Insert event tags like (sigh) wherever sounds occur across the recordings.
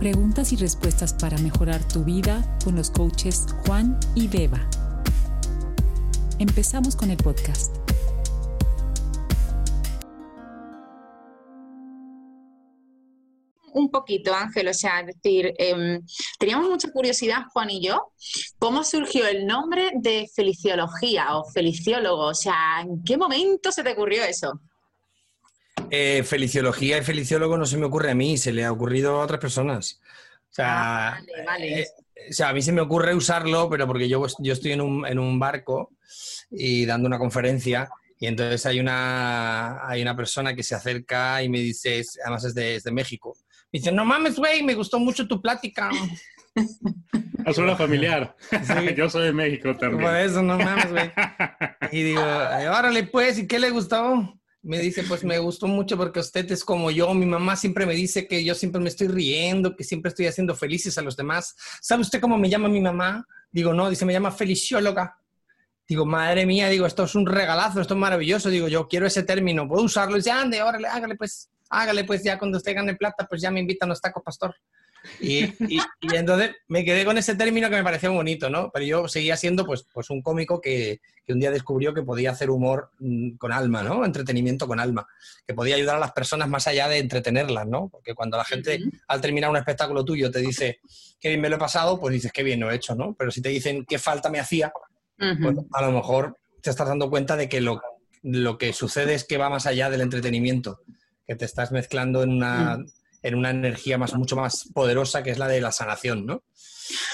Preguntas y respuestas para mejorar tu vida con los coaches Juan y Beba. Empezamos con el podcast. un poquito, Ángel, o sea, decir, em, teníamos mucha curiosidad, Juan y yo, cómo surgió el nombre de feliciología o feliciólogo, o sea, ¿en qué momento se te ocurrió eso? Eh, feliciología y feliciólogo no se me ocurre a mí, se le ha ocurrido a otras personas. O sea, Ah, vale, vale. eh, o sea, a mí se me ocurre usarlo, pero porque yo, yo estoy en un, en un barco y dando una conferencia y entonces hay una, hay una persona que se acerca y me dice, además es de, es de México, me dice, no mames, güey, me gustó mucho tu plática. (laughs) Ah, suena familiar. Sí. (laughs) Yo soy de México también. Por eso, no mames, güey. (laughs) Y digo, "Ay, órale, pues, ¿y qué le gustó? Me dice, pues me gustó mucho porque usted es como yo. Mi mamá siempre me dice que yo siempre me estoy riendo, que siempre estoy haciendo felices a los demás. ¿Sabe usted cómo me llama mi mamá? Digo, no, dice, me llama felicióloga. Digo, madre mía, digo, esto es un regalazo, esto es maravilloso. Digo, yo quiero ese término, ¿puedo usarlo? Y dice, ande, órale, hágale, pues, hágale, pues, ya cuando usted gane plata, pues ya me invitan a los tacos, pastor. Y, y- y entonces me quedé con ese término que me parecía bonito, ¿no? Pero yo seguía siendo pues, pues un cómico que, que un día descubrió que podía hacer humor mm, con alma, ¿no? Entretenimiento con alma, que podía ayudar a las personas más allá de entretenerlas, ¿no? Porque cuando la gente al terminar un espectáculo tuyo te dice qué bien me lo he pasado, pues dices qué bien lo he hecho, ¿no? Pero si te dicen qué falta me hacía, pues a lo mejor te estás dando cuenta de que lo, lo que sucede es que va más allá del entretenimiento, que te estás mezclando en una, en una energía más, mucho más poderosa que es la de la sanación, ¿no?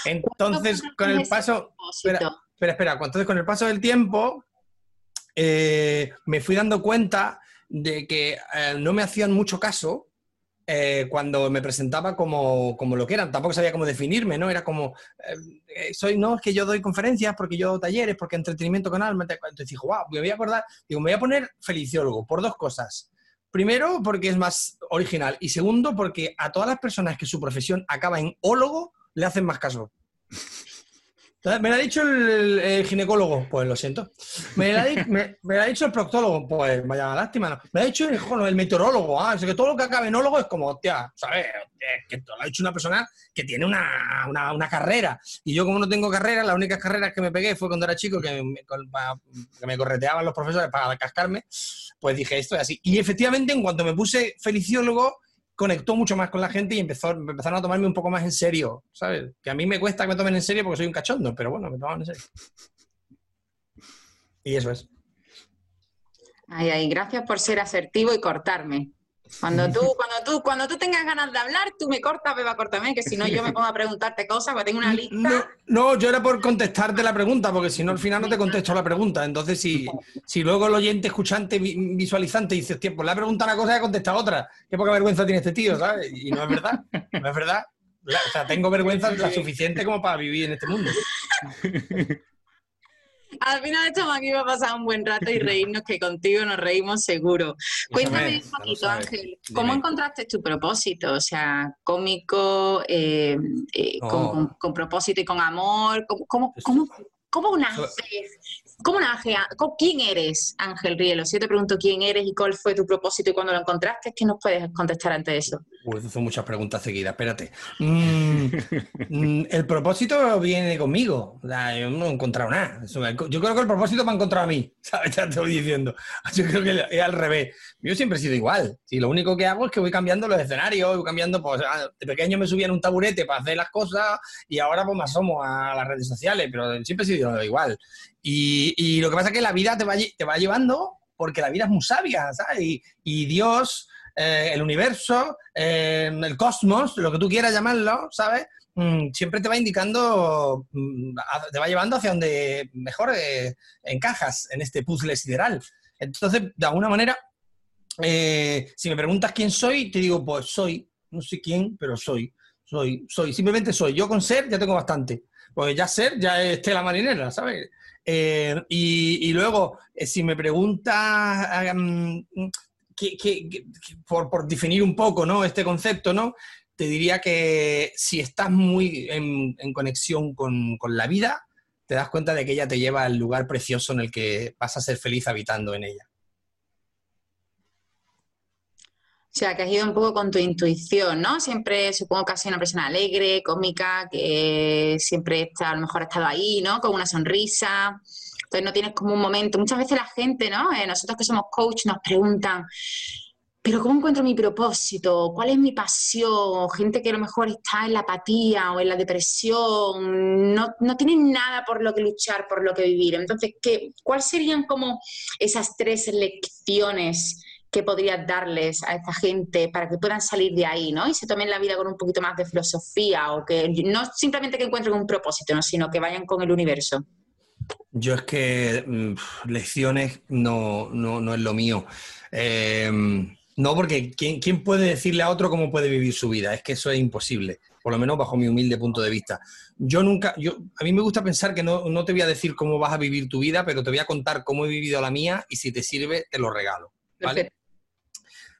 Entonces, con el paso, espera, espera, entonces con el paso del tiempo eh, me fui dando cuenta de que eh, no me hacían mucho caso eh, cuando me presentaba como, como lo que eran. Tampoco sabía cómo definirme, ¿no? Era como, eh, soy, no, es que yo doy conferencias, porque yo doy talleres, porque entretenimiento con alma. Entonces dije, wow, me voy a acordar, digo, me voy a poner feliciólogo por dos cosas. Primero, porque es más original. Y segundo, porque a todas las personas que su profesión acaba en ólogo, le hacen más caso. Me lo ha dicho el, el ginecólogo, pues lo siento. Me lo, ha (laughs) me- me lo ha dicho el proctólogo, pues vaya lástima. ¿no? Me lo ha dicho el, meteorólogo, ah, es que todo lo que acaba en ólogo es como, hostia, ¿sabes? Es que lo ha dicho una persona que tiene una, una- una carrera. Y yo, como no tengo carrera, las únicas carreras que me pegué fue cuando era chico, que me, que me correteaban los profesores para cascarme. Pues dije, esto es así. Y efectivamente, en cuanto me puse feliciólogo, conectó mucho más con la gente y empezó, empezaron a tomarme un poco más en serio, ¿sabes? Que a mí me cuesta que me tomen en serio porque soy un cachondo, pero bueno, me toman en serio. Y eso es. Ay, ay, gracias por ser asertivo y cortarme. Cuando tú, cuando tú, cuando tú tengas ganas de hablar, tú me cortas, beba, córtame, que si no yo me pongo a preguntarte cosas, porque tengo una lista. No, no, yo era por contestarte la pregunta, porque si no al final no te contesto la pregunta. Entonces, si, si luego el oyente, escuchante, vi- visualizante dice, hostia, pues le ha preguntado una cosa y ha contestado otra. Qué poca vergüenza tiene este tío, ¿sabes? Y no es verdad, no es verdad. O sea, tengo vergüenza la suficiente como para vivir en este mundo. Al final estamos aquí para pasar un buen rato y reírnos, que contigo nos reímos seguro. Cuéntame un poquito. Ángel, ¿cómo Dime. encontraste tu propósito? O sea, cómico, eh, eh, con, Oh. con- con propósito y con amor. ¿Cómo, cómo, cómo, cómo naces? ¿Cómo nace? ¿Cómo- ¿Quién eres, Ángel Rielo? Si yo te pregunto quién eres y cuál fue tu propósito y cuándo lo encontraste, ¿qué nos puedes contestar ante eso? Uy, son muchas preguntas seguidas, espérate. Mm, mm, el propósito viene conmigo. Yo no he encontrado nada. Yo creo que el propósito me ha encontrado a mí, (laughs) ¿sabes? Ya te voy diciendo. Yo creo que es al revés. Yo siempre he sido igual. Sí, lo único que hago es que voy cambiando los escenarios, voy cambiando, pues ah, de pequeño me subía en un taburete para hacer las cosas y ahora pues me asomo a las redes sociales, pero siempre he sido igual. Y, lo que pasa es que la vida te va, te va llevando porque la vida es muy sabia, ¿sabes? Y Dios eh, el universo, eh, el cosmos, lo que tú quieras llamarlo, ¿sabes? Mm, siempre te va indicando, mm, te va llevando hacia donde mejor eh, encajas en este puzzle sideral. Entonces, de alguna manera, si me preguntas quién soy, te digo, pues soy, no sé quién, pero soy, soy, soy, simplemente soy. Yo con ser ya tengo bastante, porque ya ser ya es tela marinera, ¿sabes? Y, luego, si me preguntas mm, que- que- que- por, por definir un poco ¿no? este concepto, ¿no? te diría que si estás muy en, conexión con, con la vida, te das cuenta de que ella te lleva al lugar precioso en el que vas a ser feliz habitando en ella. O sea, que has ido un poco con tu intuición, ¿no? Siempre supongo que has sido una persona alegre, cómica, que siempre está, a lo mejor ha estado ahí, ¿no? Con una sonrisa. Entonces no tienes como un momento. Muchas veces la gente, ¿no? Eh, nosotros que somos coach nos preguntan, pero ¿cómo encuentro mi propósito? ¿Cuál es mi pasión? Gente que a lo mejor está en la apatía o en la depresión, no, no tienen nada por lo que luchar, por lo que vivir. Entonces, ¿qué, ¿cuáles serían como esas tres lecciones? que podrías darles a esta gente para que puedan salir de ahí, ¿no? Y se tomen la vida con un poquito más de filosofía o que no simplemente que encuentren un propósito, ¿no? sino que vayan con el universo. Yo es que mm, lecciones no, no, es lo mío. Em, no, porque ¿quién, ¿quién, puede decirle a otro cómo puede vivir su vida? Es que eso es imposible, por lo menos bajo mi humilde punto de vista. Yo nunca, yo, a mí me gusta pensar que no, no te voy a decir cómo vas a vivir tu vida, pero te voy a contar cómo he vivido la mía y si te sirve, te lo regalo. ¿vale?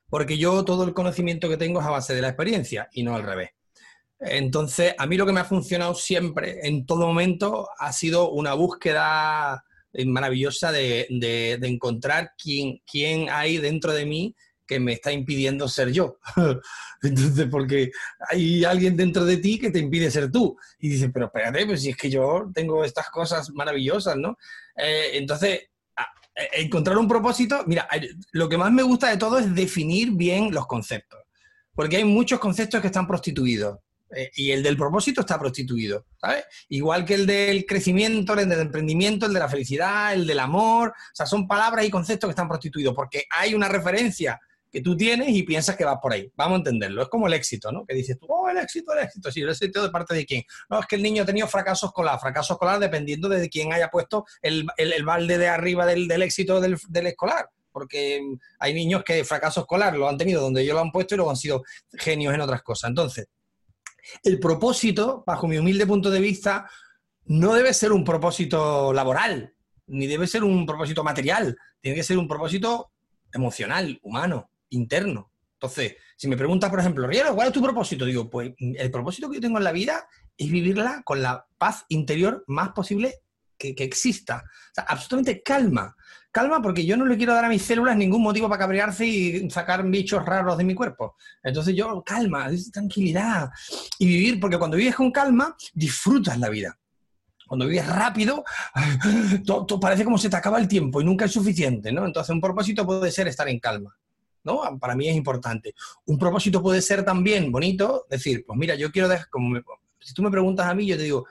porque yo todo el conocimiento que tengo es a base de la experiencia y no al revés. Entonces, a mí lo que me ha funcionado siempre, en todo momento, ha sido una búsqueda maravillosa de, encontrar quién, quién hay dentro de mí que me está impidiendo ser yo. (laughs) Entonces, porque hay alguien dentro de ti que te impide ser tú. Y dices, pero espérate, pues si es que yo tengo estas cosas maravillosas, ¿no? Eh, entonces, eh, encontrar un propósito, mira, lo que más me gusta de todo es definir bien los conceptos, porque hay muchos conceptos que están prostituidos. Eh, y el del propósito está prostituido, ¿sabes? Igual que el del crecimiento, el del emprendimiento, el de la felicidad, el del amor. O sea, son palabras y conceptos que están prostituidos porque hay una referencia que tú tienes y piensas que vas por ahí. Vamos a entenderlo. Es como el éxito, ¿no? Que dices tú, oh, el éxito, el éxito. Sí, el éxito de parte de quién. No, es que el niño ha tenido fracaso escolar. Fracaso escolar dependiendo de quién haya puesto el, balde de arriba del, éxito del, escolar porque hay niños que fracaso escolar lo han tenido donde ellos lo han puesto y luego han sido genios en otras cosas. Entonces, el propósito, bajo mi humilde punto de vista, no debe ser un propósito laboral, ni debe ser un propósito material, tiene que ser un propósito emocional, humano interno. Entonces, si me preguntas, por ejemplo, Riero, ¿cuál es tu propósito? Digo, pues el propósito que yo tengo en la vida es vivirla con la paz interior más posible que, exista. O sea, absolutamente calma. Calma porque yo no le quiero dar a mis células ningún motivo para cabrearse y sacar bichos raros de mi cuerpo. Entonces yo, calma, tranquilidad. Y vivir, porque cuando vives con calma, disfrutas la vida. Cuando vives rápido, (sighs) todo, parece como se te acaba el tiempo y nunca es suficiente, ¿no? Entonces un propósito puede ser estar en calma. ¿no? Para mí es importante. Un propósito puede ser también bonito, decir, pues mira, yo quiero como si tú me preguntas a mí, yo te digo,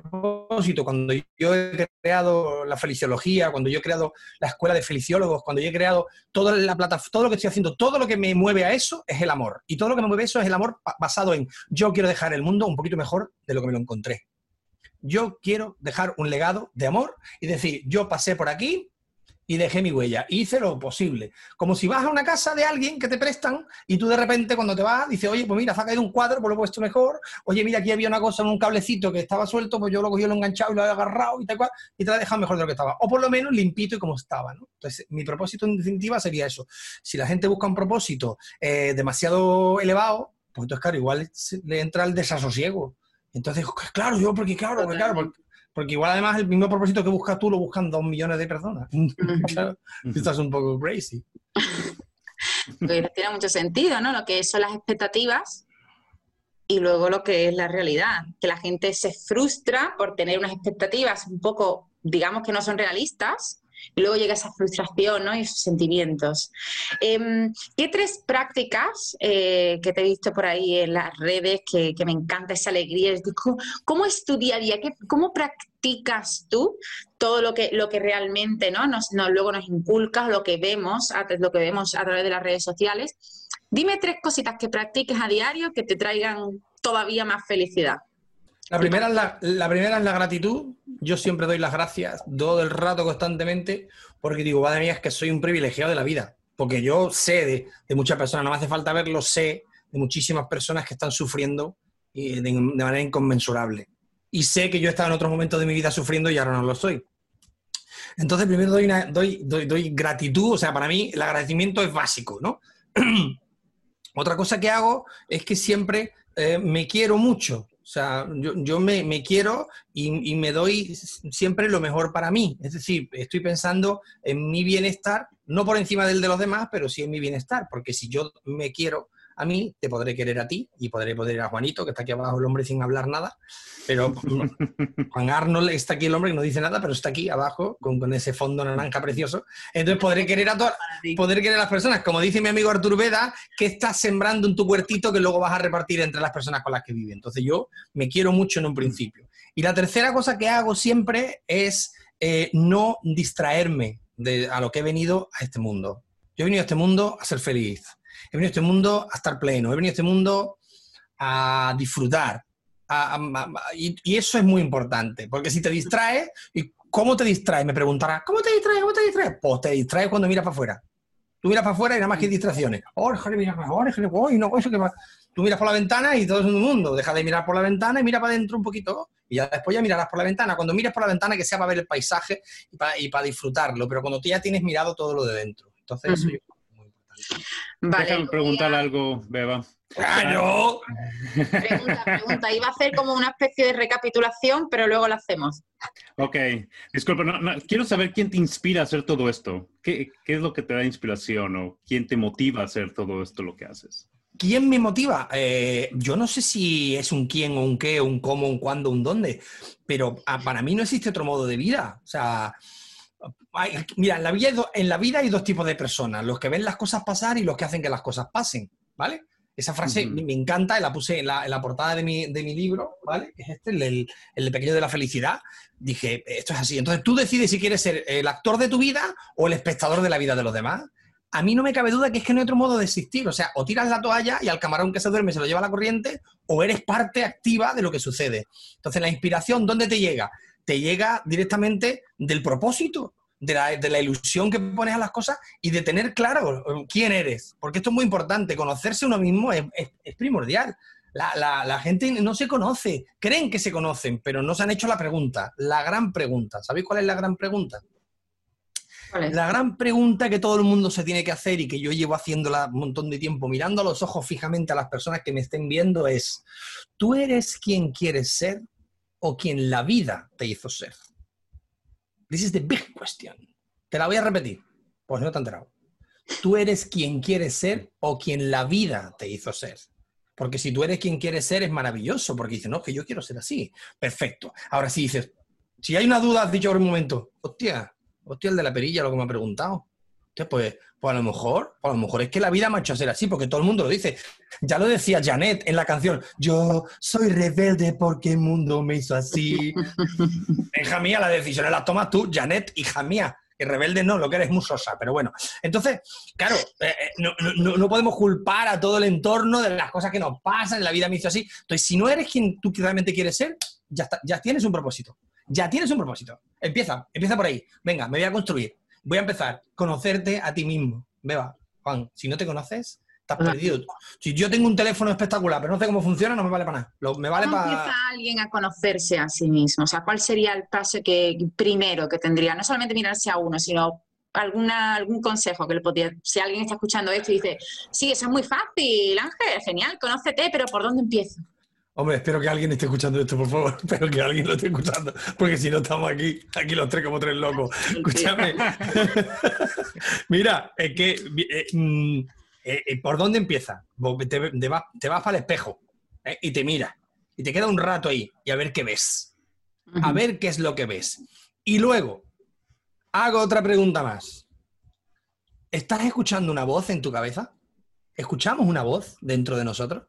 propósito, cuando yo he creado la feliciología, cuando yo he creado la escuela de feliciólogos, cuando yo he creado toda la plata, todo lo que estoy haciendo, todo lo que me mueve a eso es el amor. Y todo lo que me mueve a eso es el amor basado en yo quiero dejar el mundo un poquito mejor de lo que me lo encontré. Yo quiero dejar un legado de amor y decir, yo pasé por aquí, y dejé mi huella. Hice lo posible. Como si vas a una casa de alguien que te prestan y tú de repente cuando te vas dices, oye, pues mira, se ha caído un cuadro, pues lo he puesto mejor. Oye, mira, aquí había una cosa en un cablecito que estaba suelto, pues yo lo cogí, lo he enganchado y lo he agarrado y tal cual, y te la he dejado mejor de lo que estaba. O por lo menos limpito y como estaba, ¿no? Entonces, mi propósito en definitiva sería eso. Si la gente busca un propósito eh, demasiado elevado, pues entonces, claro, igual le entra el desasosiego. Entonces, claro, yo, porque claro, porque, claro, porque, porque igual además el mismo propósito que buscas tú lo buscan dos millones de personas. (laughs) estás un poco crazy. Pero (laughs) tiene mucho sentido, ¿no? Lo que son las expectativas y luego lo que es la realidad. Que la gente se frustra por tener unas expectativas un poco, digamos que no son realistas, y luego llega esa frustración ¿no? y esos sentimientos. Em, ¿Qué tres prácticas eh, que te he visto por ahí en las redes, que, me encanta esa alegría? ¿Cómo, ¿Cómo, es tu día a día? ¿Cómo practicas tú todo lo que, lo que realmente ¿no? Nos, luego nos inculcas, lo que, vemos, lo que vemos a través de las redes sociales? Dime tres cositas que practiques a diario que te traigan todavía más felicidad. La primera, es la, gratitud. Yo siempre doy las gracias todo el rato constantemente porque digo, madre mía, es que soy un privilegiado de la vida. Porque yo sé de, muchas personas, no me hace falta verlo, sé de muchísimas personas que están sufriendo de, manera inconmensurable. Y sé que yo he estado en otros momentos de mi vida sufriendo y ahora no lo soy. Entonces, primero doy gratitud, o sea, para mí el agradecimiento es básico, ¿no? (clears throat) Otra cosa que hago es que siempre eh, me quiero mucho O sea, yo, me, quiero y, y, me doy siempre lo mejor para mí. Es decir, estoy pensando en mi bienestar, no por encima del de los demás, pero sí en mi bienestar, porque si yo me quiero, a mí, te podré querer a ti y podré poder a Juanito, que está aquí abajo el hombre sin hablar nada. Pero (laughs) Juan Arnold está aquí el hombre que no dice nada, pero está aquí abajo con, ese fondo naranja precioso. Entonces podré querer a todas, poder querer a las personas. Como dice mi amigo Artur Veda, que estás sembrando en tu huertito que luego vas a repartir entre las personas con las que vives. Entonces yo me quiero mucho en un principio. Y la tercera cosa que hago siempre es eh, no distraerme de, a lo que he venido a este mundo. Yo he venido a este mundo a ser feliz he venido a este mundo a estar pleno, he venido a este mundo a disfrutar. y, eso es muy importante, porque si te distraes, ¿y cómo te distraes? Me preguntarás, ¿cómo te distraes? ¿Cómo te distraes? Pues te distraes cuando miras para afuera. Tú miras para afuera y nada más que distracciones. Oh, mira oh, no, eso que Tú miras por la ventana y todo es un mundo. Deja de mirar por la ventana y mira para adentro un poquito. Y ya después ya mirarás por la ventana. Cuando mires por la ventana, que sea para ver el paisaje y para, disfrutarlo. Pero cuando tú ya tienes mirado todo lo de dentro. Entonces, eso yo Vale. Déjame preguntar algo, Beba. ¡Claro! Pregunta, pregunta. Iba a hacer como una especie de recapitulación, pero luego lo hacemos. Ok. Disculpa, quiero saber quién te inspira a hacer todo esto. ¿Qué, es lo que te da inspiración o quién te motiva a hacer todo esto lo que haces? ¿Quién me motiva? Eh, yo no sé si es un quién o un qué, un cómo, un cuándo, un dónde, pero ah, para mí no existe otro modo de vida. O sea, mira, en la, vida hay en la vida hay dos tipos de personas, los que ven las cosas pasar y los que hacen que las cosas pasen, ¿vale? Esa frase me encanta, la puse en la, portada de mi, libro, ¿vale? Que es este, el, el, pequeño de la felicidad. Dije, esto es así. Entonces tú decides si quieres ser el actor de tu vida o el espectador de la vida de los demás. A mí no me cabe duda que es que no hay otro modo de existir. O sea, o tiras la toalla y al camarón que se duerme se lo lleva a la corriente, o eres parte activa de lo que sucede. Entonces, la inspiración, ¿dónde te llega? Te llega directamente del propósito de la, ilusión que pones a las cosas y de tener claro eh, quién eres. Porque esto es muy importante. Conocerse uno mismo es, primordial. La, gente no se conoce, creen que se conocen, pero no se han hecho la pregunta, la gran pregunta. ¿Sabéis cuál es la gran pregunta? La gran pregunta que todo el mundo se tiene que hacer y que yo llevo haciéndola un montón de tiempo, mirando a los ojos fijamente a las personas que me estén viendo, es, ¿tú eres quien quieres ser o quien la vida te hizo ser? This is the big question. Te la voy a repetir, pues no te enterado. Tú eres quien quieres ser o quien la vida te hizo ser. Porque si tú eres quien quieres ser, es maravilloso, porque dices, no, que yo quiero ser así. Perfecto. Ahora sí dices, si hay una duda, has dicho por un momento, hostia, hostia, el de la perilla, lo que me ha preguntado. Pues, pues a lo mejor, a lo mejor es que la vida me ha hecho ser así, porque todo el mundo lo dice. Ya lo decía Janet en la canción, yo soy rebelde porque el mundo me hizo así. (laughs) hija mía, las decisiones las tomas tú, Janet, hija mía. Y rebelde no, lo que eres musosa, pero bueno. Entonces, claro, eh, eh, no, podemos culpar a todo el entorno de las cosas que nos pasan, la vida me hizo así. Entonces, si no eres quien tú realmente quieres ser, ya, ya tienes un propósito. Ya tienes un propósito. Empieza, empieza por ahí. Venga, me voy a construir voy a empezar. Conocerte a ti mismo. Beba, Juan, si no te conoces, estás perdido. Si yo tengo un teléfono espectacular, pero no sé cómo funciona, no me vale para nada. me vale ¿Cómo para... empieza alguien a conocerse a sí mismo? O sea, ¿cuál sería el paso que primero que tendría? No solamente mirarse a uno, sino alguna, algún consejo que le podría... Si alguien está escuchando esto y dice, sí, eso es muy fácil, Ángel, genial, conócete, pero ¿por dónde empiezo? Hombre, espero que alguien esté escuchando esto, por favor. (laughs) Espero que alguien lo esté escuchando, porque si no estamos aquí, aquí los tres como tres locos. (laughs) Escúchame. (laughs) Mira, es que, eh, mm, eh, eh, ¿por dónde empieza? Te, vas, para el espejo y te mira y te queda un rato ahí y a ver qué ves. A ver qué es lo que ves. Y luego, hago otra pregunta más. ¿Estás escuchando una voz en tu cabeza? ¿Escuchamos una voz dentro de nosotros?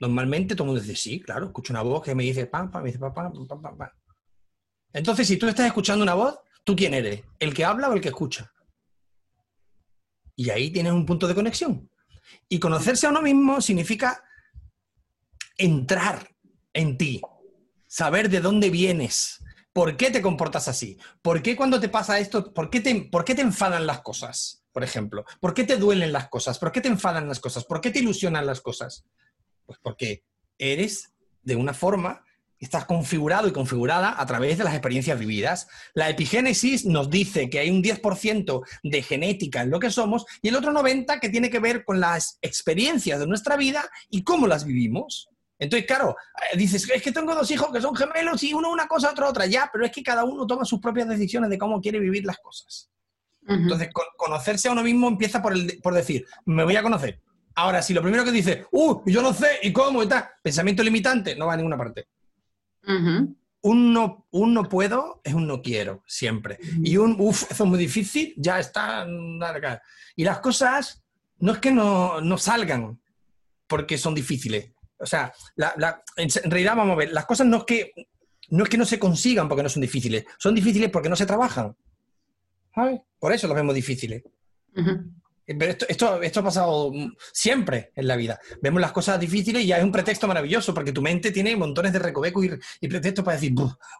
Normalmente todo el mundo dice, sí, claro, escucho una voz que me dice, pam, pam, me dice, pam, pam, pam, pam. Entonces, si tú estás escuchando una voz, ¿tú quién eres? ¿El que habla o el que escucha? Y ahí tienes un punto de conexión. Y conocerse a uno mismo significa entrar en ti, saber de dónde vienes, por qué te comportas así, por qué cuando te pasa esto, por qué por qué te enfadan las cosas, por ejemplo, por qué te duelen las cosas, por qué te enfadan las cosas, por qué te ilusionan las cosas. Pues porque eres de una forma, estás configurado y configurada a través de las experiencias vividas. La epigénesis nos dice que hay un 10% de genética en lo que somos y el otro 90% que tiene que ver con las experiencias de nuestra vida y cómo las vivimos. Entonces, claro, eh, dices, es que tengo dos hijos que son gemelos y uno una cosa, otro otra, ya, pero es que cada uno toma sus propias decisiones de cómo quiere vivir las cosas. Entonces, conocerse a uno mismo empieza por, el, por decir, me voy a conocer. Ahora, si lo primero que dice, uh, yo no sé, y cómo, y tal, pensamiento limitante, no va a ninguna parte. un, no, un no puedo es un no quiero, siempre. Y un, uff, eso es muy difícil, ya está. Y las cosas no es que no, no salgan porque son difíciles. O sea, en realidad, vamos a ver, las cosas no es que no es que no se consigan porque no son difíciles, son difíciles porque no se trabajan. Por eso los vemos difíciles. Pero esto, esto, ha pasado siempre en la vida. Vemos las cosas difíciles y ya es un pretexto maravilloso, porque tu mente tiene montones de recovecos y, pretextos para decir,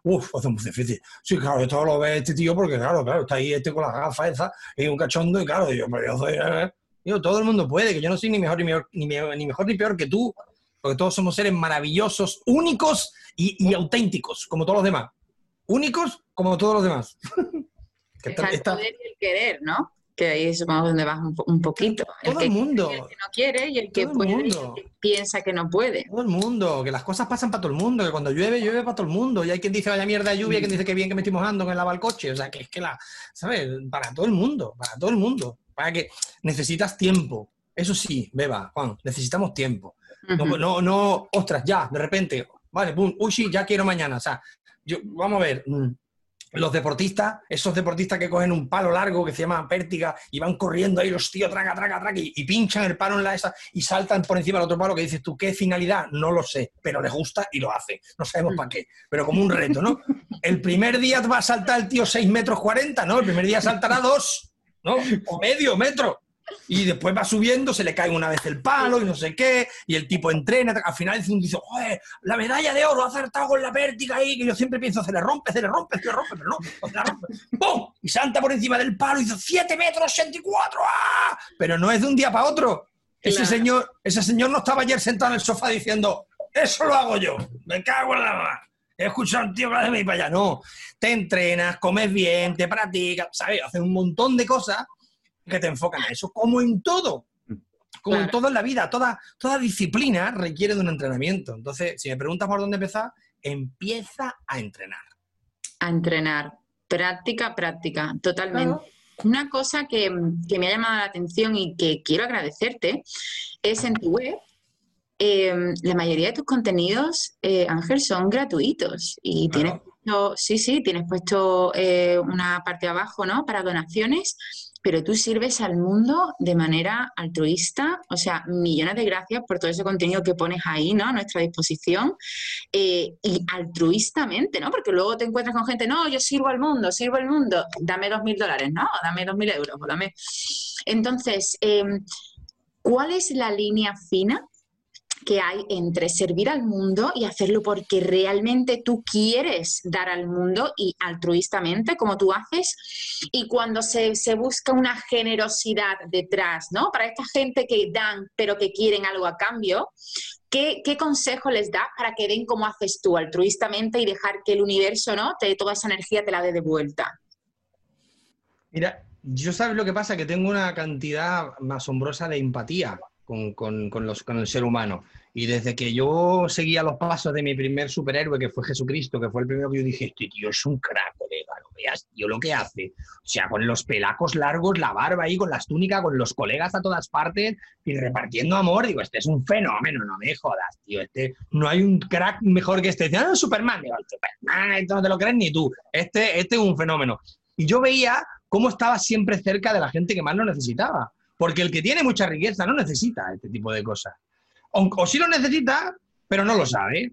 uff, hace muy difícil. Sí, claro, esto lo ve este tío porque, claro, claro, está ahí este con las gafas esa, y un cachondo, y claro, yo, pero yo, soy, eh, yo, todo el mundo puede, que yo no soy ni mejor ni, ni, mejor ni peor que tú, porque todos somos seres maravillosos, únicos y, y auténticos, como todos los demás. Únicos como todos los demás. (laughs) que está, y el querer, ¿no? Que ahí es donde vas un, poquito. Todo el, mundo. el que no quiere y el que puede piensa que no puede. Todo el mundo, que las cosas pasan para todo el mundo, que cuando llueve, llueve para todo el mundo. Y hay quien dice vaya mierda de lluvia, y quien dice que bien que me estoy mojando que lava el coche. O sea, que es que la, ¿sabes? Para todo el mundo, para todo el mundo. Para que necesitas tiempo. Eso sí, beba, Juan, necesitamos tiempo. no, no, no, ostras, ya, de repente, vale, pum, uy, sí, ya quiero mañana. O sea, yo, vamos a ver, mm, los deportistas, esos deportistas que cogen un palo largo que se llama pértiga y van corriendo ahí los tíos, traga, traga, traga, y, pinchan el palo en la esa y saltan por encima del otro palo que dices tú, ¿qué finalidad? No lo sé, pero les gusta y lo hace. No sabemos para qué, pero como un reto, ¿no? El primer día va a saltar el tío 6 metros 40, ¿no? El primer día saltará 2, ¿no? O medio metro. Y después va subiendo, se le cae una vez el palo y no sé qué, y el tipo entrena, al final dice, joder, la medalla de oro ha acertado con la pértiga ahí, que yo siempre pienso, se le rompe, se le rompe, se le rompe, pero no, se le rompe. (laughs) ¡Pum! Y salta por encima del palo y dice, 7 metros 84, ¡ah! Pero no es de un día para otro. Ese, señor, ese señor no estaba ayer sentado en el sofá diciendo, eso lo hago yo, me cago en la mano. He escuchado a un tío que hace para allá. No, te entrenas, comes bien, te practicas, ¿sabes? Haces un montón de cosas que te enfocan a eso, como en todo. Como en todo en la vida, toda, toda disciplina requiere de un entrenamiento. Entonces, si me preguntas por dónde empezar, empieza a entrenar. A entrenar. Práctica, práctica, totalmente. Una cosa que, me ha llamado la atención y que quiero agradecerte es en tu web. Em, la mayoría de tus contenidos, eh, Ángel, son gratuitos y tienes puesto, sí, sí, tienes puesto eh, una parte abajo, ¿no? Para donaciones pero tú sirves al mundo de manera altruista, o sea, millones de gracias por todo ese contenido que pones ahí, ¿no? A nuestra disposición, eh, y altruistamente, ¿no? Porque luego te encuentras con gente, no, yo sirvo al mundo, sirvo al mundo, dame dos mil dólares, ¿no? Dame dos mil euros, dame. Entonces, em, ¿cuál es la línea fina que hay entre servir al mundo y hacerlo porque realmente tú quieres dar al mundo y altruistamente, como tú haces, y cuando se, busca una generosidad detrás, ¿no? Para esta gente que dan, pero que quieren algo a cambio, ¿Qué, consejo les das para que den como haces tú, altruistamente, y dejar que el universo, ¿no? Te, toda esa energía te la dé de vuelta? Mira, yo sabes lo que pasa, que tengo una cantidad asombrosa de empatía con, los, con el ser humano. Y desde que yo seguía los pasos de mi primer superhéroe, que fue Jesucristo, que fue el primero que yo dije, este tío es un crack, colega, no veas, tío, lo que hace. O sea, con los pelacos largos, la barba ahí, con las túnicas, con los colegas a todas partes y repartiendo amor. Digo, este es un fenómeno, no me jodas, tío. Este, no hay un crack mejor que este. Dice, ah, Superman. Digo, Superman, esto no te lo crees ni tú. Este, este es un fenómeno. Y yo veía cómo estaba siempre cerca de la gente que más lo necesitaba. Porque el que tiene mucha riqueza no necesita este tipo de cosas. O, sí lo necesita, pero no lo sabe.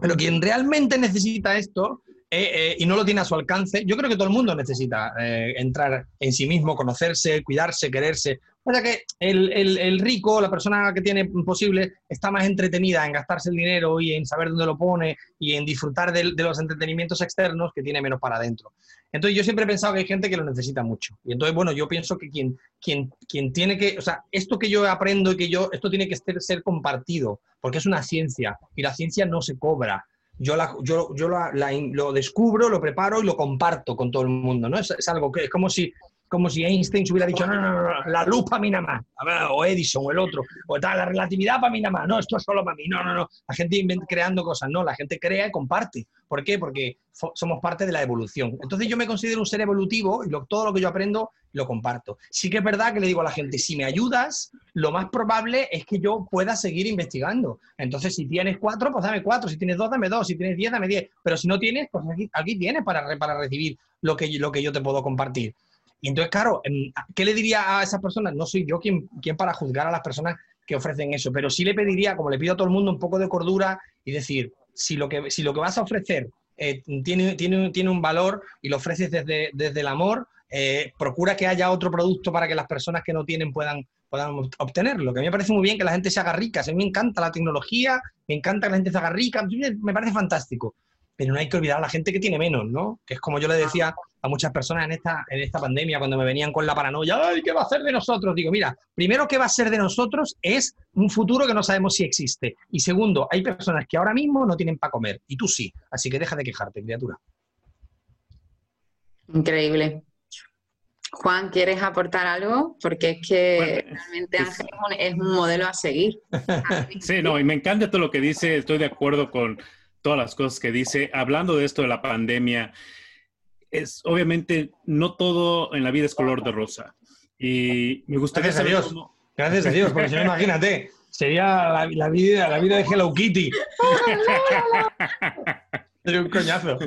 Pero quien realmente necesita esto eh, eh, y no lo tiene a su alcance, yo creo que todo el mundo necesita eh, entrar en sí mismo, conocerse, cuidarse, quererse. O sea que el, el, rico, la persona que tiene posible, está más entretenida en gastarse el dinero y en saber dónde lo pone y en disfrutar de, los entretenimientos externos que tiene menos para adentro. Entonces yo siempre he pensado que hay gente que lo necesita mucho. Y entonces, bueno, yo pienso que quien, quien, quien tiene que, o sea, esto que yo aprendo y que yo, esto tiene que ser, ser compartido, porque es una ciencia y la ciencia no se cobra yo, la, yo, yo lo descubro, lo preparo y lo comparto con todo el mundo, ¿no? Es, algo que es como si, como si Einstein se hubiera dicho, no, no, no, la luz para mí nada más, o Edison, o el otro, o tal, la relatividad para mí nada más, no, esto es solo para mí, no, no, no, la gente creando cosas, no, la gente crea y comparte. ¿Por qué? Porque somos parte de la evolución. Entonces yo me considero un ser evolutivo y todo lo que yo aprendo lo comparto. Sí que es verdad que le digo a la gente, si me ayudas, lo más probable es que yo pueda seguir investigando. Entonces, si tienes cuatro, pues dame cuatro, si tienes dos, dame dos, si tienes diez, dame diez. Pero si no tienes, pues aquí, tienes para, para recibir lo que, lo que yo te puedo compartir. Y entonces, claro, ¿qué le diría a esas personas? No soy yo quien, quien para juzgar a las personas que ofrecen eso, pero sí le pediría, como le pido a todo el mundo, un poco de cordura y decir, si lo que, si lo que vas a ofrecer eh, tiene, tiene, tiene un valor y lo ofreces desde, desde el amor, eh, procura que haya otro producto para que las personas que no tienen puedan, puedan obtenerlo. Que a mí me parece muy bien que la gente se haga rica. A mí me encanta la tecnología, me encanta que la gente se haga rica, me parece fantástico pero no hay que olvidar a la gente que tiene menos, ¿no? Que es como yo le decía a muchas personas en esta, en esta pandemia cuando me venían con la paranoia, ¡ay, qué va a ser de nosotros! Digo, mira, primero, ¿qué va a ser de nosotros? Es un futuro que no sabemos si existe. Y segundo, hay personas que ahora mismo no tienen para comer, y tú sí. Así que deja de quejarte, criatura. Increíble. Juan, ¿quieres aportar algo? Porque es que realmente Ángel es un modelo a seguir. (laughs) sí, no, y me encanta todo lo que dice, estoy de acuerdo con todas las cosas que dice. Hablando de esto de la pandemia, es obviamente no todo en la vida es color de rosa. Y me gustaría Gracias a Dios. Gracias a Dios, porque si no, imagínate, sería la, vida, la vida de Hello Kitty. (laughs) (laughs) Sería un coñazo.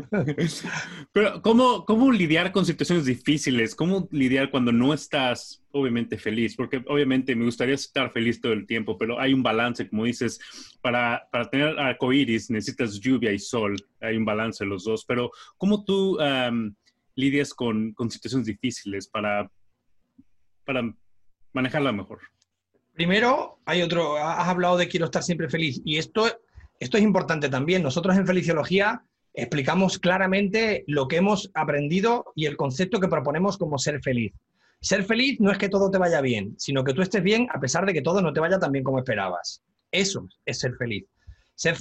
(laughs) Pero, ¿cómo, ¿cómo lidiar con situaciones difíciles? ¿Cómo lidiar cuando no estás, obviamente, feliz? Porque, obviamente, me gustaría estar feliz todo el tiempo, pero hay un balance, como dices, para, para tener arcoíris necesitas lluvia y sol. Hay un balance los dos. Pero, ¿cómo tú lidias con, con, situaciones difíciles para, para manejarla mejor? Primero, hay otro, has hablado de quiero estar siempre feliz. Y esto esto es importante también. Nosotros en Feliciología explicamos claramente lo que hemos aprendido y el concepto que proponemos como ser feliz. Ser feliz no es que todo te vaya bien, sino que tú estés bien a pesar de que todo no te vaya tan bien como esperabas. Eso es ser feliz.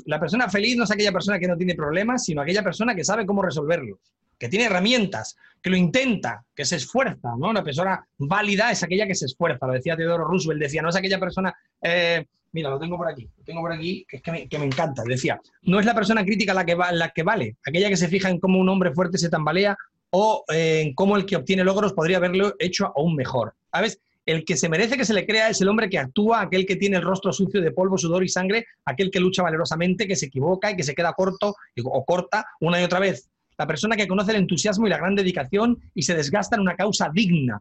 la persona feliz no es aquella persona que no tiene problemas, sino aquella persona que sabe cómo resolverlos, que tiene herramientas, que lo intenta, que se esfuerza. ¿no? Una persona válida es aquella que se esfuerza. Lo decía Teodoro Roosevelt, decía, no es aquella persona eh, Mira, lo tengo por aquí, lo tengo por aquí, que es que me, encanta. Decía, no es la persona crítica la que, la que vale, aquella que se fija en cómo un hombre fuerte se tambalea o eh, en cómo el que obtiene logros podría haberlo hecho aún mejor. ¿Sabes? El que se merece que se le crea es el hombre que actúa, aquel que tiene el rostro sucio de polvo, sudor y sangre, aquel que lucha valerosamente, que se equivoca y que se queda corto o corta una y otra vez. La persona que conoce el entusiasmo y la gran dedicación y se desgasta en una causa digna.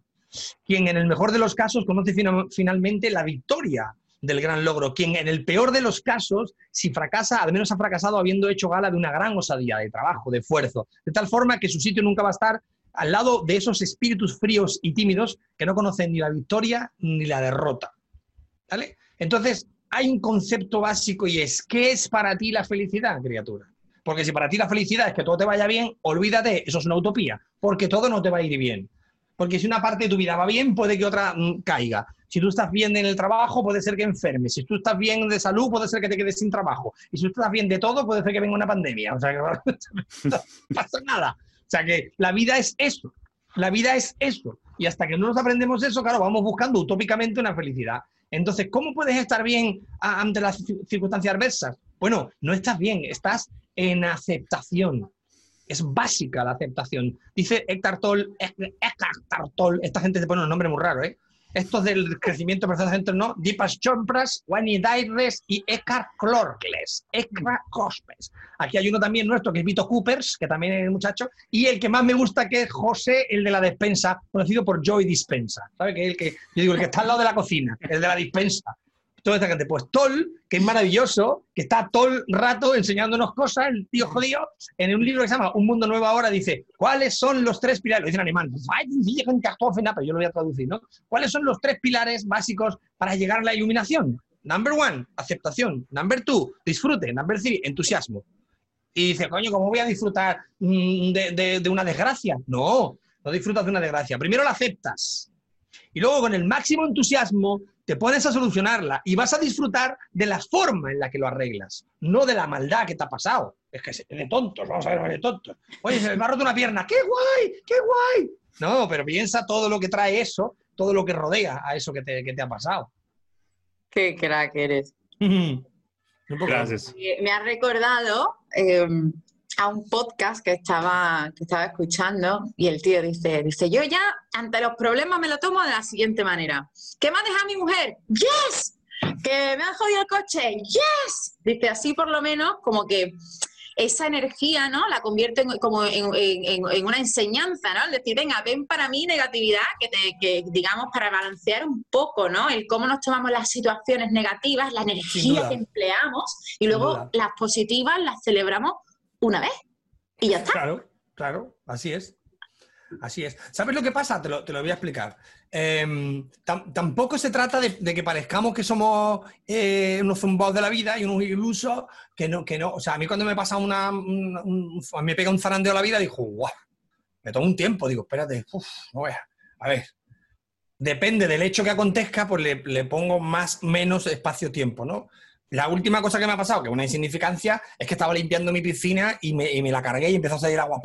Quien en el mejor de los casos conoce finalmente la victoria del gran logro. Quien en el peor de los casos, si fracasa, al menos ha fracasado habiendo hecho gala de una gran osadía de trabajo, de esfuerzo, de tal forma que su sitio nunca va a estar al lado de esos espíritus fríos y tímidos que no conocen ni la victoria ni la derrota. Entonces, hay un concepto básico y es, ¿qué es para ti la felicidad, criatura? Porque si para ti la felicidad es que todo te vaya bien, olvídate, eso es una utopía, porque todo no te va a ir bien. Porque si una parte de tu vida va bien, puede que otra mm, caiga. Si tú estás bien en el trabajo, puede ser que enfermes. Si tú estás bien de salud, puede ser que te quedes sin trabajo. Y si tú estás bien de todo, puede ser que venga una pandemia. O sea, que (laughs) no pasa nada. O sea, que la vida es eso. La vida es eso. Y hasta que no nos aprendemos eso, claro, vamos buscando utópicamente una felicidad. Entonces, ¿cómo puedes estar bien ante las circunstancias adversas? Bueno, no estás bien, estás en aceptación. Es básica la aceptación. Dice Héctor Toll, Héctor Toll, esta gente se pone un nombre muy raro, ¿eh? estos del crecimiento personal no, Dipas Chompras, Wani Daires y Eckhart Clorkles, Eckhart Cospes. Aquí hay uno también nuestro que es Vito Coopers, que también es el muchacho, y el que más me gusta que es José, el de la despensa, conocido por Joy Dispensa. ¿Sabe? Que el que, yo digo, el que está al lado de la cocina, el de la dispensa toda esta gente. Pues Toll, que es maravilloso, que está todo el rato enseñándonos cosas, el tío jodido, en un libro que se llama Un Mundo Nuevo Ahora, dice, ¿cuáles son los tres pilares? Lo dice en alemán, pero yo lo voy a traducir, ¿no? ¿Cuáles son los tres pilares básicos para llegar a la iluminación? Number one, aceptación. Number two, disfrute. Number three, entusiasmo. Y dice, coño, ¿cómo voy a disfrutar mm, de, de una desgracia? No, no disfrutas de una desgracia. Primero la aceptas. Y luego con el máximo entusiasmo te pones a solucionarla y vas a disfrutar de la forma en la que lo arreglas, no de la maldad que te ha pasado. Es que es de tontos, vamos a ver, de tontos. Oye, se me ha roto una pierna, ¡qué guay! ¡qué guay! No, pero piensa todo lo que trae eso, todo lo que rodea a eso que te, que te ha pasado. Qué crack eres. (laughs) Gracias. Me ha recordado em, a un podcast que estaba, que estaba escuchando y el tío dice, dice, yo ya ante los problemas me lo tomo de la siguiente manera. ¿Qué me ha dejado mi mujer? ¡Yes! ¿Que me ha jodido el coche? ¡Yes! Dice así por lo menos como que esa energía, ¿no? La convierte en, como en, una enseñanza, ¿no? Es decir, venga, ven para mí negatividad, que, te, digamos, para balancear un poco, ¿no? El cómo nos tomamos las situaciones negativas, la energía que empleamos y luego las positivas las celebramos una vez y ya está. Claro, claro, así es. Así es. ¿Sabes lo que pasa? Te lo, voy a explicar. Em, tampoco se trata de, que parezcamos que somos eh, unos zumbados de la vida y unos ilusos que no, que no. O sea, a mí cuando me pasa una. me pega un zarandeo a la vida, digo, guau, me tomo un tiempo. Digo, espérate, uf, no veas. A ver. Depende del hecho que acontezca, pues le, le pongo más menos espacio-tiempo, ¿no? La última cosa que me ha pasado, que es una insignificancia, es que estaba limpiando mi piscina y me, y me la cargué y empezó a salir agua.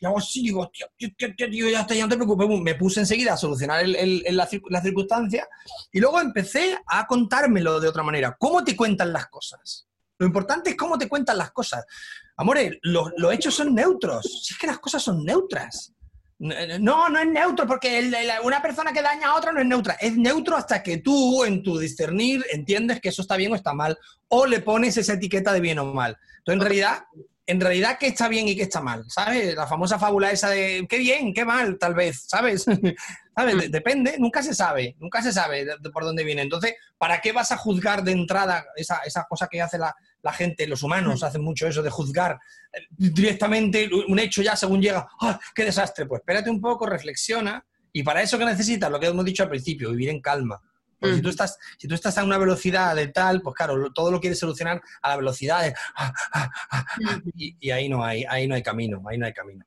Y hago así, digo, tío, tío, ya, está, ya no te preocupes. Me puse enseguida a solucionar el, la, circunstancia y luego empecé a contármelo de otra manera. ¿Cómo te cuentan las cosas? Lo importante es cómo te cuentan las cosas. Amores, los, los hechos son neutros. Si es que las cosas son neutras. No, no es neutro, porque una persona que daña a otra no es neutra. Es neutro hasta que tú, en tu discernir, entiendes que eso está bien o está mal, o le pones esa etiqueta de bien o mal. Entonces, en realidad, en realidad, ¿qué está bien y qué está mal? ¿Sabes? La famosa fábula esa de qué bien, qué mal, tal vez, ¿sabes? (laughs) ¿Sabes? Depende, nunca se sabe, nunca se sabe por dónde viene. Entonces, ¿para qué vas a juzgar de entrada esa, esa cosa que hace la, la gente, los humanos hacen mucho eso de juzgar eh, directamente un hecho ya según llega, ¡ah, qué desastre! Pues espérate un poco, reflexiona y para eso que necesitas, lo que hemos dicho al principio, vivir en calma. si, tú estás, si tú estás a una velocidad de tal, pues claro, todo lo quieres solucionar a la velocidad de, ¡ah, ah, ah y, y, ahí no hay, ahí no hay camino, ahí no hay camino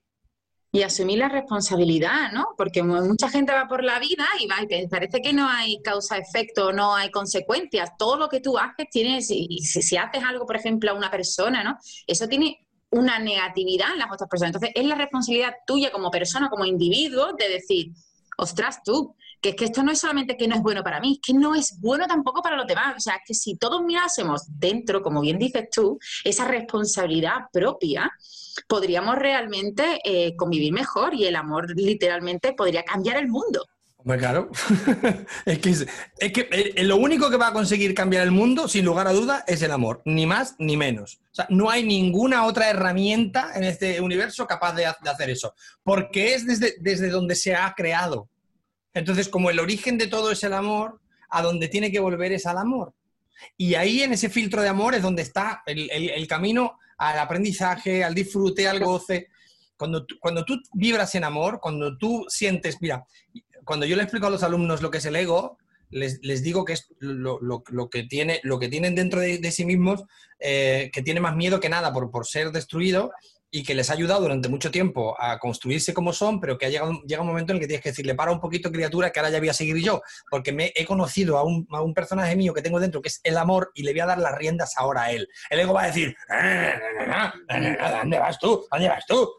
y asumir la responsabilidad, ¿no? Porque mucha gente va por la vida y va y parece que no hay causa-efecto, no hay consecuencias. Todo lo que tú haces tienes, y si, haces algo, por ejemplo, a una persona, ¿no? Eso tiene una negatividad en las otras personas. Entonces, es la responsabilidad tuya como persona, como individuo, de decir, ostras, tú, que es que esto no es solamente que no es bueno para mí, es que no es bueno tampoco para los demás. O sea, que si todos mirásemos dentro, como bien dices tú, esa responsabilidad propia, podríamos realmente eh, convivir mejor y el amor literalmente podría cambiar el mundo. Hombre, claro. (laughs) es que, es que eh, lo único que va a conseguir cambiar el mundo, sin lugar a duda, es el amor. Ni más ni menos. O sea, no hay ninguna otra herramienta en este universo capaz de, hacer eso. Porque es desde, desde donde se ha creado. Entonces, como el origen de todo es el amor, a donde tiene que volver es al amor. Y ahí en ese filtro de amor es donde está el, el camino al aprendizaje, al disfrute, al goce. Cuando tú, cuando tú vibras en amor, cuando tú sientes, mira, cuando yo le explico a los alumnos lo que es el ego, les, les digo que es lo, lo, lo, que tiene, lo que tienen dentro de, de sí mismos, eh, que tiene más miedo que nada por, por ser destruido y que les ha ayudado durante mucho tiempo a construirse como son, pero que ha llegado, llega un momento en el que tienes que decirle, para un poquito, criatura, que ahora ya voy a seguir yo, porque me he conocido a un, a un personaje mío que tengo dentro, que es el amor, y le voy a dar las riendas ahora a él. El ego va a decir, ¿a dónde vas tú? ¿A dónde vas tú?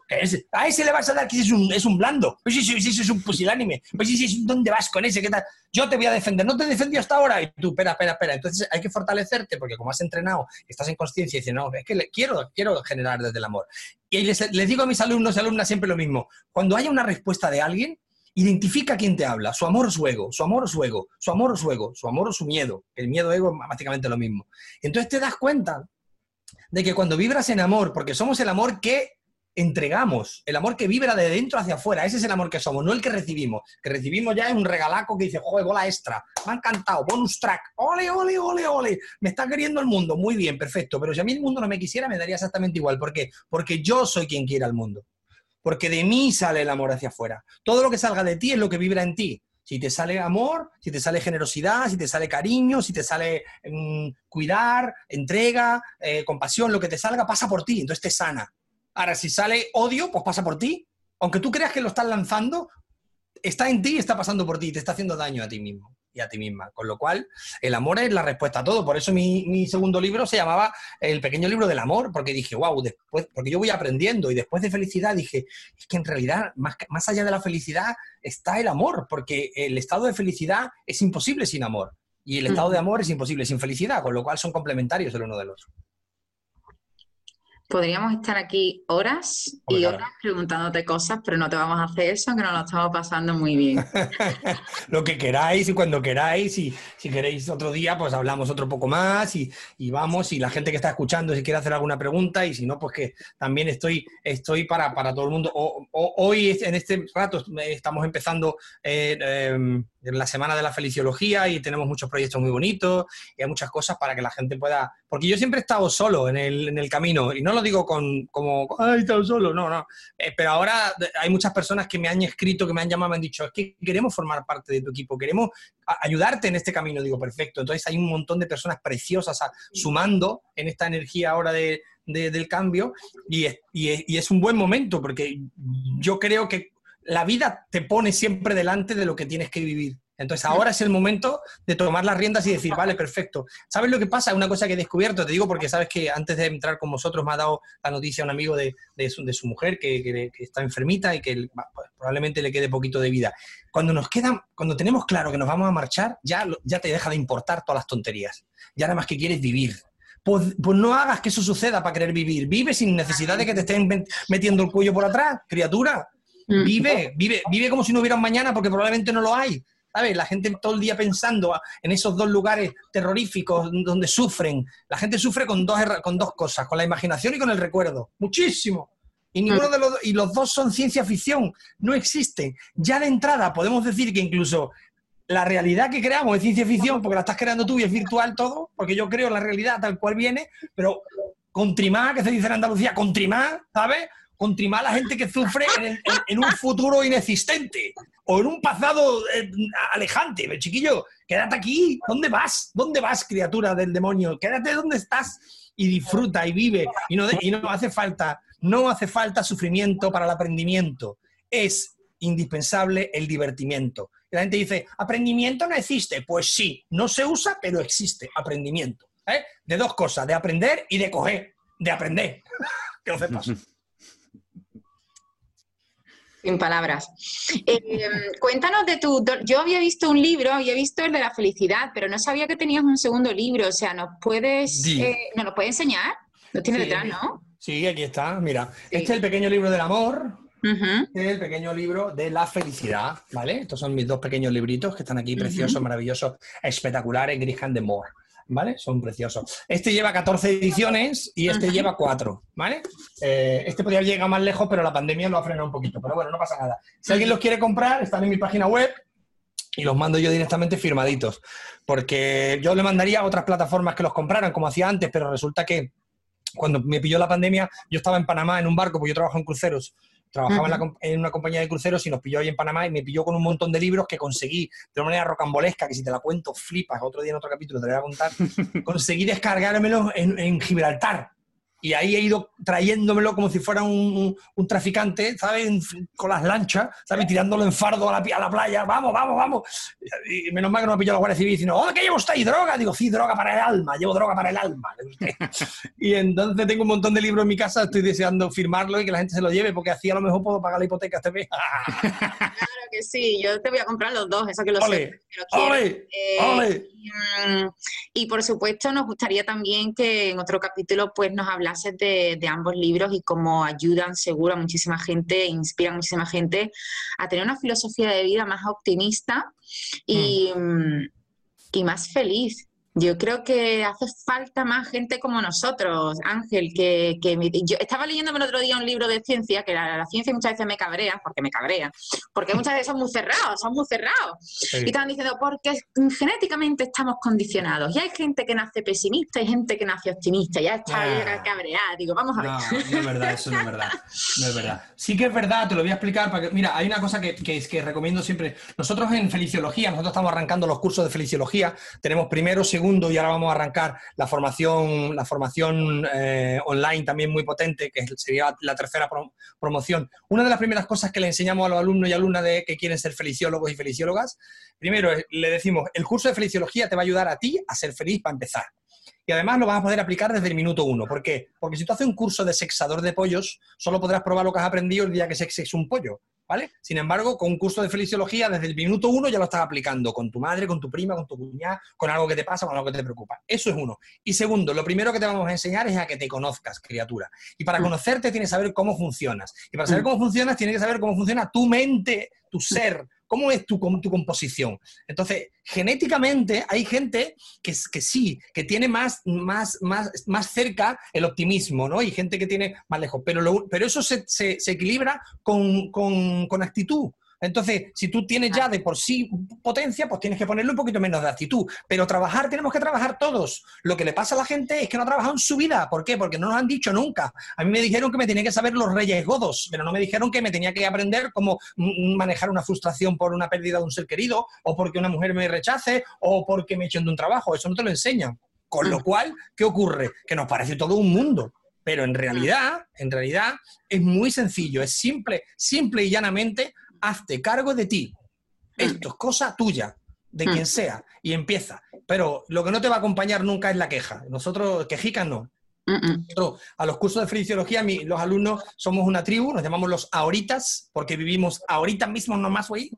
A ese le vas a dar que es un, es un blando. Pues sí, sí, sí, es un pusilánime. Pues sí, sí, ¿dónde vas con ese? ¿Qué tal? Yo te voy a defender. No te defendí hasta ahora. Y tú, espera, espera, espera. Entonces hay que fortalecerte, porque como has entrenado, estás en conciencia y dices, no, es que quiero, quiero generar desde el amor. Y les, digo a mis alumnos y alumnas siempre lo mismo. Cuando haya una respuesta de alguien, identifica quién te habla, su amor o su ego, su amor o su ego, su amor o su ego, su amor o su miedo. El miedo-ego es básicamente lo mismo. Entonces te das cuenta de que cuando vibras en amor, porque somos el amor que entregamos, el amor que vibra de dentro hacia afuera, ese es el amor que somos, no el que recibimos. que recibimos ya es un regalaco que dice, joder, bola extra, me ha encantado, bonus track, ole, ole, ole, ole, me está queriendo el mundo, muy bien, perfecto, pero si a mí el mundo no me quisiera, me daría exactamente igual. ¿Por qué? Porque yo soy quien quiere al mundo. Porque de mí sale el amor hacia afuera. Todo lo que salga de ti es lo que vibra en ti. Si te sale amor, si te sale generosidad, si te sale cariño, si te sale mm, cuidar, entrega, eh, compasión, lo que te salga pasa por ti, entonces te sana. Ahora, si sale odio, pues pasa por ti. Aunque tú creas que lo estás lanzando, está en ti y está pasando por ti, te está haciendo daño a ti mismo. y a ti misma. Con lo cual, el amor es la respuesta a todo. Por eso mi, segundo libro se llamaba El pequeño libro del amor, porque dije, wow, después, porque yo voy aprendiendo y después de felicidad dije, es que en realidad, más, más allá de la felicidad, está el amor, porque el estado de felicidad es imposible sin amor. Y el estado de amor es imposible sin felicidad, con lo cual son complementarios el uno del otro. Podríamos estar aquí horas y horas preguntándote cosas, pero no te vamos a hacer eso, que nos lo estamos pasando muy bien. (laughs) lo que queráis y cuando queráis, y si queréis otro día, pues hablamos otro poco más y, vamos, y la gente que está escuchando, si quiere hacer alguna pregunta, y si no, pues que también estoy, estoy para, todo el mundo. hoy, en este rato, estamos empezando... Eh, em, en la semana de la feliciología y tenemos muchos proyectos muy bonitos y hay muchas cosas para que la gente pueda... Porque yo siempre he estado solo en el, en el camino y no lo digo con, como, ay, estado solo, no, no. Eh, pero ahora hay muchas personas que me han escrito, que me han llamado, me han dicho, es que queremos formar parte de tu equipo, queremos ayudarte en este camino. Digo, perfecto. Entonces hay un montón de personas preciosas sumando en esta energía ahora de, del cambio y y es un buen momento porque yo creo que la vida te pone siempre delante de lo que tienes que vivir. Entonces ahora es el momento de tomar las riendas y decir, vale, perfecto. ¿Sabes lo que pasa? Una cosa que he descubierto, te digo porque sabes que antes de entrar con vosotros me ha dado la noticia un amigo de, su, mujer que, está enfermita y que pues, probablemente le quede poquito de vida. Cuando nos quedan, cuando tenemos claro que nos vamos a marchar, ya, ya te deja de importar todas las tonterías. Ya nada más que quieres vivir. Pues, pues, no hagas que eso suceda para querer vivir. Vive sin necesidad de que te estén metiendo el cuello por atrás, criatura. Mm. Vive, vive, vive como si no hubiera un mañana porque probablemente no lo hay. ¿Sabes? La gente todo el día pensando en esos dos lugares terroríficos donde sufren. La gente sufre con dos, con dos cosas, con la imaginación y con el recuerdo. Muchísimo. Y, ninguno de los, y los dos son ciencia ficción. No existen. Ya de entrada podemos decir que incluso la realidad que creamos es ciencia ficción porque la estás creando tú y es virtual todo, porque yo creo la realidad tal cual viene, pero con trimá, que se dice en Andalucía, con trimá, ¿sabes? Contrimar a la gente que sufre en, un futuro inexistente o en un pasado eh, alejante. Chiquillo, quédate aquí. ¿Dónde vas? ¿Dónde vas, criatura del demonio? Quédate donde estás y disfruta y vive. Y no, hace falta, no hace falta sufrimiento para el aprendimiento. Es indispensable el divertimiento. Y la gente dice, aprendimiento no existe. Pues sí, no se usa, pero existe aprendimiento. ¿eh? De dos cosas, de aprender y de coger, de aprender. (laughs) que lo sepas. Sin palabras. Eh, cuéntanos de tu... Yo había visto un libro, había visto el de la felicidad, pero no sabía que tenías un segundo libro. O sea, ¿nos puedes, eh, ¿nos lo puedes enseñar? Lo tiene detrás, ¿no? Sí, aquí está. Mira, este es el pequeño libro del amor. Este es el pequeño libro de la felicidad, ¿vale? Estos son mis dos pequeños libritos que están aquí, preciosos, maravillosos, espectaculares, Grisham de Moore. ¿Vale? Son preciosos. Este lleva 14 ediciones y este lleva 4, ¿vale? Eh, este podría llegar más lejos, pero la pandemia lo ha frenado un poquito, pero bueno, no pasa nada. Si alguien los quiere comprar, están en mi página web y los mando yo directamente firmaditos, porque yo le mandaría a otras plataformas que los compraran, como hacía antes, pero resulta que cuando me pilló la pandemia, yo estaba en Panamá en un barco, porque yo trabajo en cruceros, Trabajaba en, una compañía de cruceros y nos pilló ahí en Panamá y me pilló con un montón de libros que conseguí de una manera rocambolesca, que si te la cuento flipas, otro día en otro capítulo te voy a contar, (laughs) conseguí descargármelos en, en Gibraltar y ahí he ido trayéndomelo como si fuera un, traficante, ¿sabes? Con las lanchas, ¿sabes? Tirándolo en fardo a la, a la playa, vamos, vamos, vamos. Y menos mal que no me pillado la Guardia Civil diciendo, oh, ¿qué llevo usted? ¿Droga? Digo, sí, droga para el alma, llevo droga para el alma. (laughs) y entonces tengo un montón de libros en mi casa, estoy deseando firmarlo y que la gente se lo lleve, porque así a lo mejor puedo pagar la hipoteca este mes. (laughs) que sí, yo te voy a comprar los dos, eso que lo sé. ¡Ole! ¡Ole! Mm, y, por supuesto nos gustaría también que en otro capítulo pues nos hablases de, ambos libros y cómo ayudan seguro a muchísima gente, inspiran a muchísima gente a tener una filosofía de vida más optimista y, mm. Mm, y más feliz. Yo creo que hace falta más gente como nosotros, Ángel, que, yo estaba leyéndome el otro día un libro de ciencia, que la, ciencia muchas veces me cabrea, porque me cabrea, porque (laughs) muchas veces son muy cerrados, son muy cerrados. Y estaban diciendo, porque genéticamente estamos condicionados. Y hay gente que nace pesimista y gente que nace optimista, ya está ah. cabreada. Digo, vamos a ver. No, no es verdad, eso no es verdad. No es verdad. Sí que es verdad, te lo voy a explicar. Para que, mira, hay una cosa que, que, que recomiendo siempre. Nosotros en Feliciología, nosotros estamos arrancando los cursos de Feliciología, tenemos primero, segundo, y ahora vamos a arrancar la formación, la formación eh, online también muy potente, que sería la tercera promoción. Una de las primeras cosas que le enseñamos a los alumnos y alumnas de que quieren ser feliciólogos y feliciólogas, primero le decimos, el curso de feliciología te va a ayudar a ti a ser feliz para empezar. Y además lo vas a poder aplicar desde el minuto uno. ¿Por qué? Porque si tú haces un curso de sexador de pollos, solo podrás probar lo que has aprendido el día que sexes un pollo. ¿Vale? Sin embargo, con un curso de feliciología, desde el minuto uno ya lo estás aplicando con tu madre, con tu prima, con tu cuñada, con algo que te pasa, con algo que te preocupa. Eso es uno. Y segundo, lo primero que te vamos a enseñar es a que te conozcas, criatura. Y para mm. conocerte tienes que saber cómo funcionas. Y para saber mm. cómo funcionas, tienes que saber cómo funciona tu mente, tu ser, ¿Cómo es tu, tu composición? Entonces, genéticamente hay gente que, que sí, que tiene más, más, más, más cerca el optimismo, ¿no? Y gente que tiene más lejos. Pero, pero eso se, se, equilibra con, con, con actitud. Entonces, si tú tienes ya de por sí potencia, pues tienes que ponerle un poquito menos de actitud. Pero trabajar, tenemos que trabajar todos. Lo que le pasa a la gente es que no ha trabajado en su vida. ¿Por qué? Porque no nos han dicho nunca. A mí me dijeron que me tenía que saber los reyes godos, pero no me dijeron que me tenía que aprender cómo manejar una frustración por una pérdida de un ser querido, o porque una mujer me rechace, o porque me echen de un trabajo. Eso no te lo enseñan. Con lo mm. cual, ¿qué ocurre? Que nos parece todo un mundo. Pero en realidad, en realidad, es muy sencillo, es simple, simple y llanamente hazte cargo de ti. Mm. Esto es cosa tuya, de quien mm. sea, y empieza. Pero lo que no te va a acompañar nunca es la queja. Nosotros, quejicas no. A los cursos de frisiología, los alumnos somos una tribu, nos llamamos los ahoritas, porque vivimos ahorita mismo nomás hoy.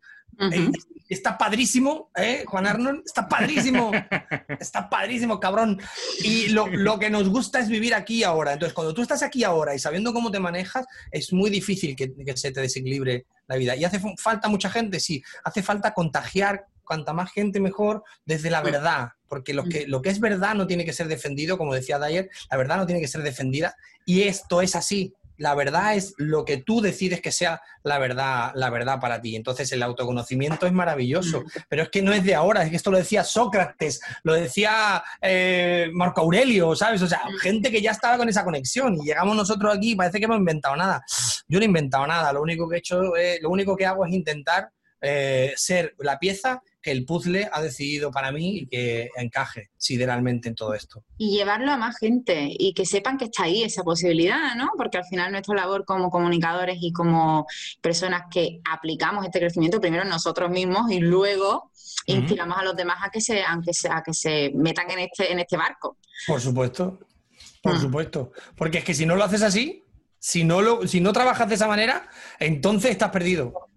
Eh, está padrísimo, ¿eh, Juan Arnold? Está padrísimo. (laughs) está padrísimo, cabrón. Y lo, que nos gusta es vivir aquí ahora. Entonces, cuando tú estás aquí ahora y sabiendo cómo te manejas, es muy difícil que, que se te desequilibre la vida. ¿Y hace falta mucha gente? Sí, hace falta contagiar cuanta más gente mejor desde la verdad, porque lo que, lo que es verdad no tiene que ser defendido, como decía Dyer, la verdad no tiene que ser defendida, y esto es así. La verdad es lo que tú decides que sea la verdad, la verdad para ti. Entonces el autoconocimiento es maravilloso, pero es que no es de ahora, es que esto lo decía Sócrates, lo decía eh, Marco Aurelio, ¿sabes? O sea, gente que ya estaba con esa conexión y llegamos nosotros aquí y parece que hemos inventado nada. Yo no he inventado nada, lo único que he hecho, eh, lo único que hago es intentar eh, ser la pieza que el puzzle ha decidido para mí y que encaje sideralmente en todo esto. Y llevarlo a más gente y que sepan que está ahí esa posibilidad, ¿no? Porque al final nuestra labor como comunicadores y como personas que aplicamos este crecimiento, primero nosotros mismos y luego inspiramos a los demás a que se, a que se, a que se metan en este, en este barco. Por supuesto, por mm. supuesto. Porque es que si no lo haces así, si no, lo, si no trabajas de esa manera, entonces estás perdido.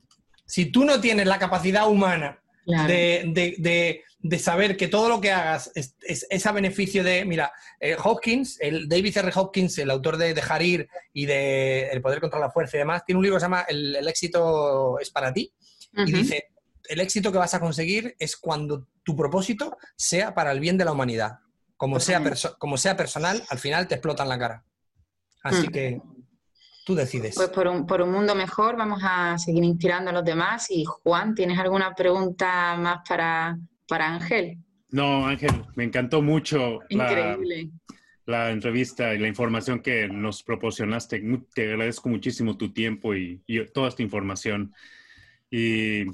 Si tú no tienes la capacidad humana de, saber que todo lo que hagas es, a beneficio de, mira, eh, Hopkins, el David R. Hopkins, el autor de Dejar ir y de El poder contra la fuerza y demás, tiene un libro que se llama El, éxito es para ti y dice, el éxito que vas a conseguir es cuando tu propósito sea para el bien de la humanidad. Como, sea, como sea personal, al final te explotan la cara. Así mm. que Tú decides. Pues por un, por un mundo mejor vamos a seguir inspirando a los demás. Y Juan, ¿tienes alguna pregunta más para, para Ángel? No, Ángel, me encantó mucho La, entrevista y la información que nos proporcionaste. Te agradezco muchísimo tu tiempo y, y toda esta información. Y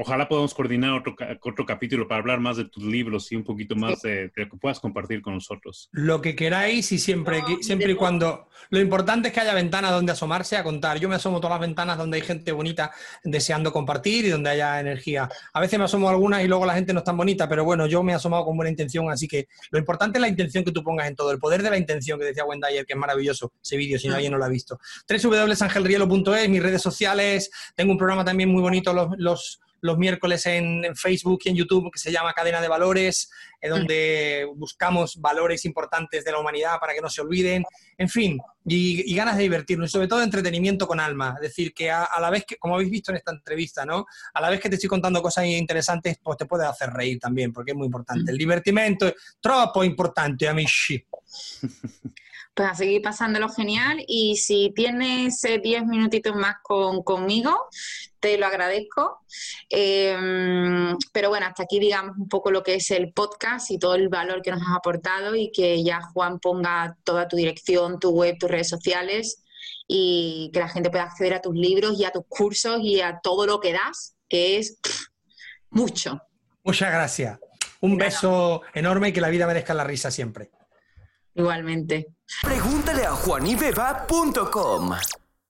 ojalá podamos coordinar otro, otro capítulo para hablar más de tus libros y un poquito más de, lo que puedas compartir con nosotros. Lo que queráis y siempre, siempre y cuando... Lo importante es que haya ventanas donde asomarse a contar. Yo me asomo todas las ventanas donde hay gente bonita deseando compartir y donde haya energía. A veces me asomo algunas y luego la gente no es tan bonita, pero bueno, yo me he asomado con buena intención, así que lo importante es la intención que tú pongas en todo, el poder de la intención que decía Wendy que es maravilloso ese vídeo, si nadie no lo ha visto. www.angelrielo.es, mis redes sociales, tengo un programa también muy bonito los, los los miércoles en, Facebook y en YouTube que se llama Cadena de Valores, en donde buscamos valores importantes de la humanidad para que no se olviden, en fin, y, ganas de divertirnos y sobre todo entretenimiento con alma. Es decir, que a, la vez que, como habéis visto en esta entrevista, ¿no? A la vez que te estoy contando cosas interesantes, pues te puede hacer reír también, porque es muy importante. El divertimento es troppo importante, amici. (laughs) pues a seguir pasándolo genial y si tienes 10 eh, minutitos más con, conmigo, te lo agradezco. Em, pero bueno, hasta aquí digamos un poco lo que es el podcast y todo el valor que nos has aportado y que ya Juan ponga toda tu dirección, tu web, tus redes sociales y que la gente pueda acceder a tus libros y a tus cursos y a todo lo que das, que es mucho. Muchas gracias. Un beso enorme y que la vida merezca la risa siempre. Igualmente. Pregúntale a juanibeba.com.